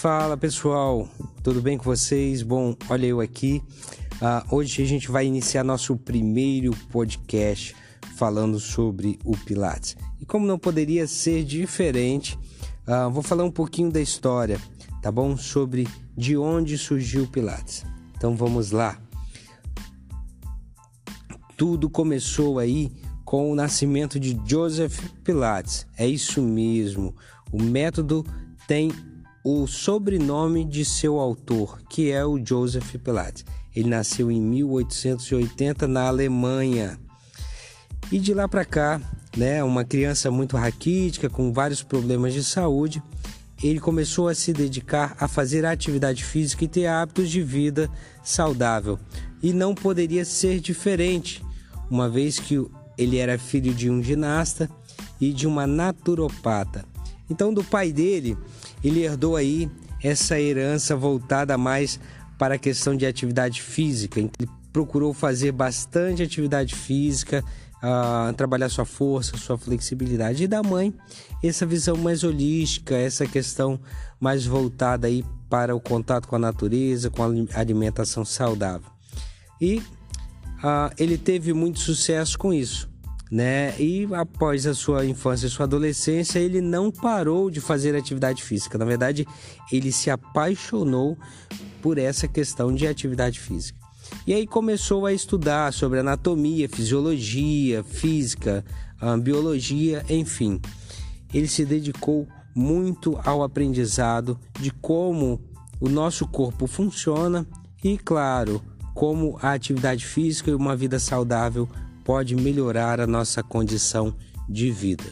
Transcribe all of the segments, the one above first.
Fala pessoal, tudo bem com vocês? Bom, olha eu aqui. Uh, hoje a gente vai iniciar nosso primeiro podcast falando sobre o Pilates. E como não poderia ser diferente, uh, vou falar um pouquinho da história, tá bom? Sobre de onde surgiu o Pilates. Então vamos lá. Tudo começou aí com o nascimento de Joseph Pilates. É isso mesmo. O método tem o sobrenome de seu autor, que é o Joseph Pilates. Ele nasceu em 1880 na Alemanha. E de lá para cá, né, uma criança muito raquítica, com vários problemas de saúde, ele começou a se dedicar a fazer atividade física e ter hábitos de vida saudável. E não poderia ser diferente, uma vez que ele era filho de um ginasta e de uma naturopata. Então, do pai dele, ele herdou aí essa herança voltada mais para a questão de atividade física. Ele procurou fazer bastante atividade física, uh, trabalhar sua força, sua flexibilidade. E da mãe, essa visão mais holística, essa questão mais voltada aí para o contato com a natureza, com a alimentação saudável. E uh, ele teve muito sucesso com isso né? E após a sua infância e sua adolescência, ele não parou de fazer atividade física. Na verdade, ele se apaixonou por essa questão de atividade física. E aí começou a estudar sobre anatomia, fisiologia, física, ah, biologia, enfim. Ele se dedicou muito ao aprendizado de como o nosso corpo funciona e, claro, como a atividade física e uma vida saudável pode melhorar a nossa condição de vida.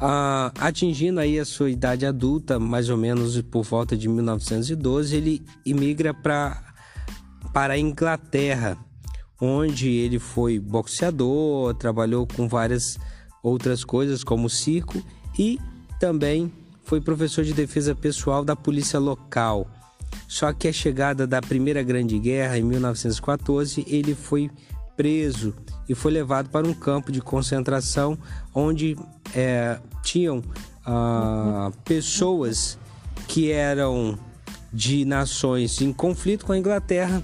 Ah, atingindo aí a sua idade adulta, mais ou menos por volta de 1912, ele imigra pra, para a Inglaterra, onde ele foi boxeador, trabalhou com várias outras coisas como circo e também foi professor de defesa pessoal da polícia local. Só que a chegada da Primeira Grande Guerra em 1914, ele foi preso e foi levado para um campo de concentração onde é, tinham ah, pessoas que eram de nações em conflito com a Inglaterra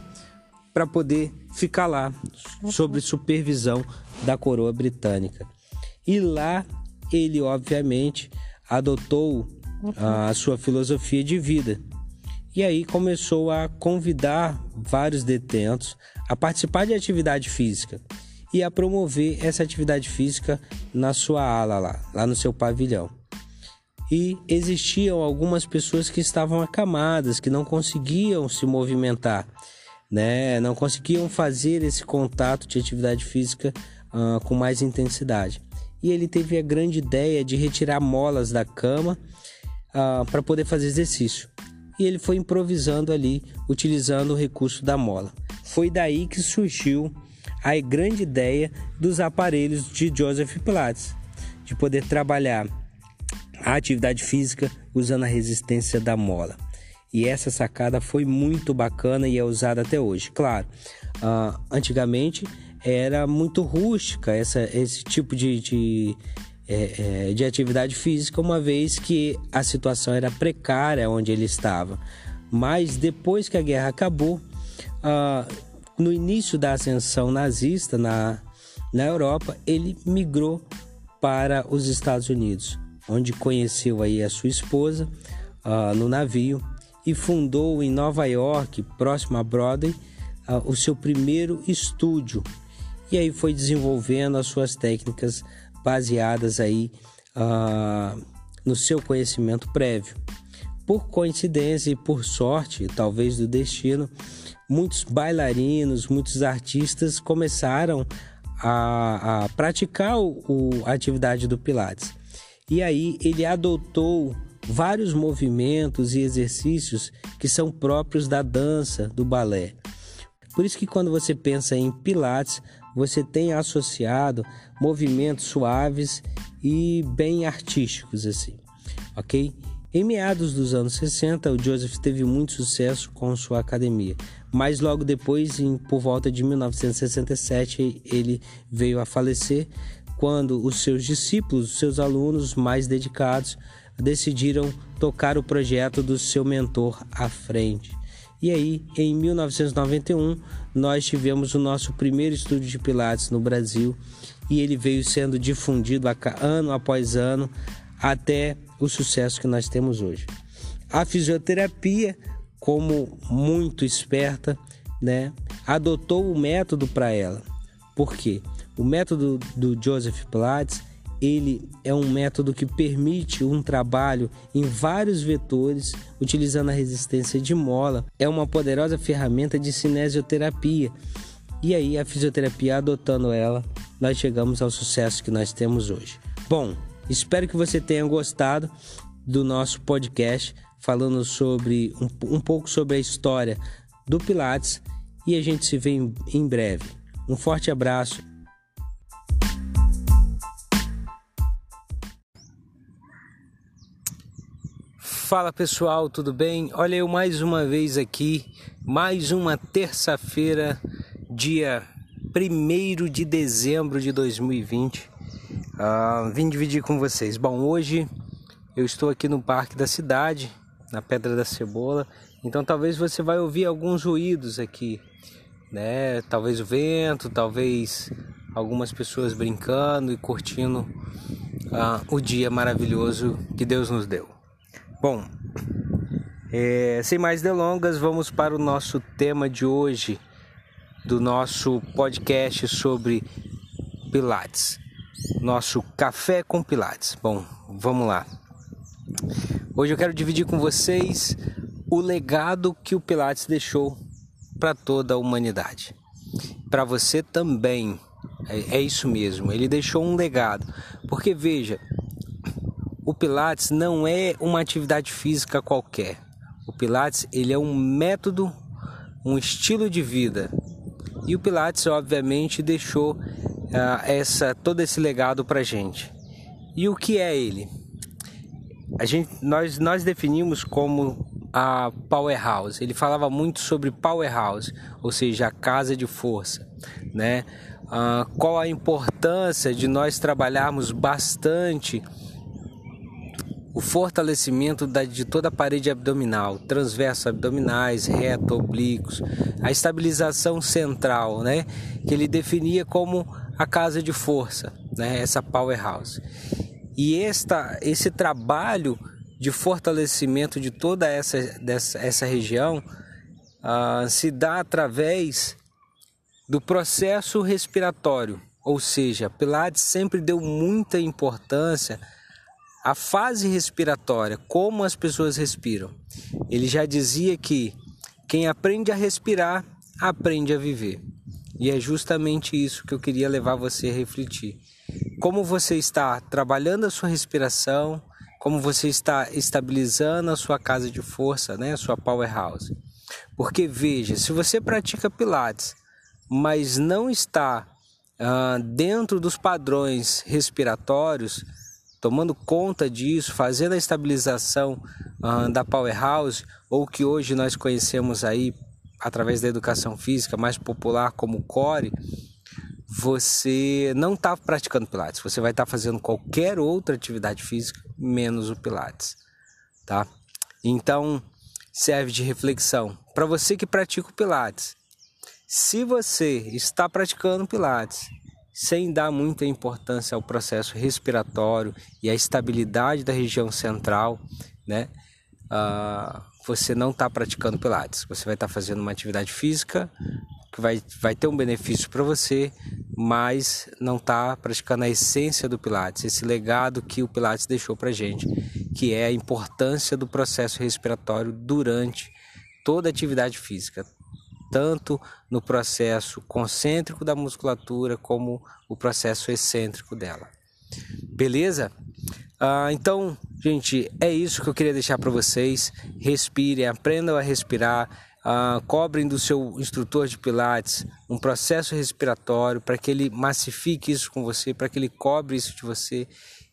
para poder ficar lá sob supervisão da coroa britânica. E lá ele, obviamente, adotou a sua filosofia de vida. E aí começou a convidar vários detentos a participar de atividade física e a promover essa atividade física na sua ala lá, lá no seu pavilhão. E existiam algumas pessoas que estavam acamadas, que não conseguiam se movimentar, né? não conseguiam fazer esse contato de atividade física uh, com mais intensidade. E ele teve a grande ideia de retirar molas da cama uh, para poder fazer exercício. E ele foi improvisando ali, utilizando o recurso da mola. Foi daí que surgiu a grande ideia dos aparelhos de Joseph Pilates, de poder trabalhar a atividade física usando a resistência da mola. E essa sacada foi muito bacana e é usada até hoje. Claro, uh, antigamente era muito rústica essa, esse tipo de, de, é, é, de atividade física, uma vez que a situação era precária onde ele estava. Mas depois que a guerra acabou, ah, no início da ascensão nazista na, na Europa, ele migrou para os Estados Unidos, onde conheceu aí a sua esposa uh, no navio e fundou em Nova York, próximo a Broadway, uh, o seu primeiro estúdio. E aí foi desenvolvendo as suas técnicas baseadas aí uh, no seu conhecimento prévio. Por coincidência e por sorte, talvez do destino, muitos bailarinos, muitos artistas começaram a, a praticar o, a atividade do Pilates. E aí ele adotou vários movimentos e exercícios que são próprios da dança, do balé. Por isso que quando você pensa em Pilates, você tem associado movimentos suaves e bem artísticos assim, ok? Em meados dos anos 60, o Joseph teve muito sucesso com sua academia, mas logo depois, em, por volta de 1967, ele veio a falecer quando os seus discípulos, os seus alunos mais dedicados, decidiram tocar o projeto do seu mentor à frente. E aí, em 1991, nós tivemos o nosso primeiro estúdio de Pilates no Brasil e ele veio sendo difundido ano após ano até o sucesso que nós temos hoje. A fisioterapia, como muito esperta, né, adotou o método para ela. Por quê? O método do Joseph Pilates ele é um método que permite um trabalho em vários vetores utilizando a resistência de mola. É uma poderosa ferramenta de cinesioterapia. E aí a fisioterapia adotando ela, nós chegamos ao sucesso que nós temos hoje. Bom, espero que você tenha gostado do nosso podcast falando sobre um, um pouco sobre a história do Pilates e a gente se vê em, em breve. Um forte abraço Fala pessoal, tudo bem? Olha eu mais uma vez aqui, mais uma terça-feira, dia 1 de dezembro de 2020. Uh, ah, vim dividir com vocês. Bom, hoje eu estou aqui no Parque da Cidade, na Pedra da Cebola, então talvez você vai ouvir alguns ruídos aqui, né? Talvez o vento, talvez algumas pessoas brincando e curtindo uh, o dia maravilhoso que Deus nos deu. Bom, é, sem mais delongas, vamos para o nosso tema de hoje, do nosso podcast sobre Pilates, nosso Café com Pilates. Bom, vamos lá. Hoje eu quero dividir com vocês o legado que o Pilates deixou para toda a humanidade. Para você também, é, é isso mesmo, ele deixou um legado. Porque veja, o Pilates não é uma atividade física qualquer. O Pilates ele é um método, um estilo de vida. E o Pilates, obviamente, deixou uh, essa todo esse legado para gente. E o que é ele? A gente, nós, nós definimos como a powerhouse. Ele falava muito sobre powerhouse, ou seja, a casa de força, né? Uh, qual a importância de nós trabalharmos bastante o fortalecimento da, de toda a parede abdominal, transverso abdominais, reto, oblíquos, a estabilização central, né, que ele definia como a casa de força, né, essa powerhouse. E esta, esse trabalho de fortalecimento de toda essa, dessa, essa região uh, se dá através do processo respiratório, ou seja, Pilates sempre deu muita importância a fase respiratória, como as pessoas respiram. Ele já dizia que quem aprende a respirar, aprende a viver. E é justamente isso que eu queria levar você a refletir. Como você está trabalhando a sua respiração, como você está estabilizando a sua casa de força, né, a sua powerhouse. Porque veja, se você pratica pilates, mas não está uh, dentro dos padrões respiratórios, tomando conta disso, fazendo a estabilização uh, da powerhouse, ou que hoje nós conhecemos aí através da educação física mais popular como core, você não está praticando Pilates, você vai estar tá fazendo qualquer outra atividade física menos o Pilates, tá? Então serve de reflexão para você que pratica o Pilates. Se você está praticando Pilates sem dar muita importância ao processo respiratório e à estabilidade da região central, né? Uh, você não está praticando Pilates. Você vai estar tá fazendo uma atividade física que vai, vai ter um benefício para você, mas não está praticando a essência do Pilates, esse legado que o Pilates deixou para gente, que é a importância do processo respiratório durante toda a atividade física, tanto no processo concêntrico da musculatura como o processo excêntrico dela. Beleza? Ah, então, gente, é isso que eu queria deixar para vocês. Respirem, aprendam a respirar. Ah, cobrem do seu instrutor de Pilates um processo respiratório para que ele massifique isso com você, para que ele cobre isso de você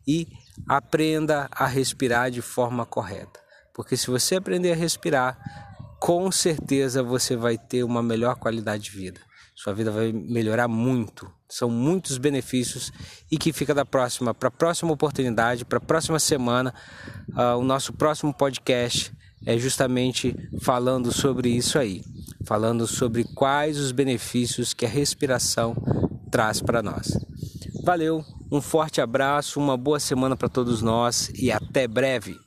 e aprenda a respirar de forma correta. Porque se você aprender a respirar, com certeza você vai ter uma melhor qualidade de vida. Sua vida vai melhorar muito São muitos benefícios e que fica da próxima, para a próxima oportunidade, para a próxima semana, uh, o nosso próximo podcast é justamente falando sobre isso aí, falando sobre quais os benefícios que a respiração traz para nós. Valeu, um forte abraço, uma boa semana para todos nós e até breve.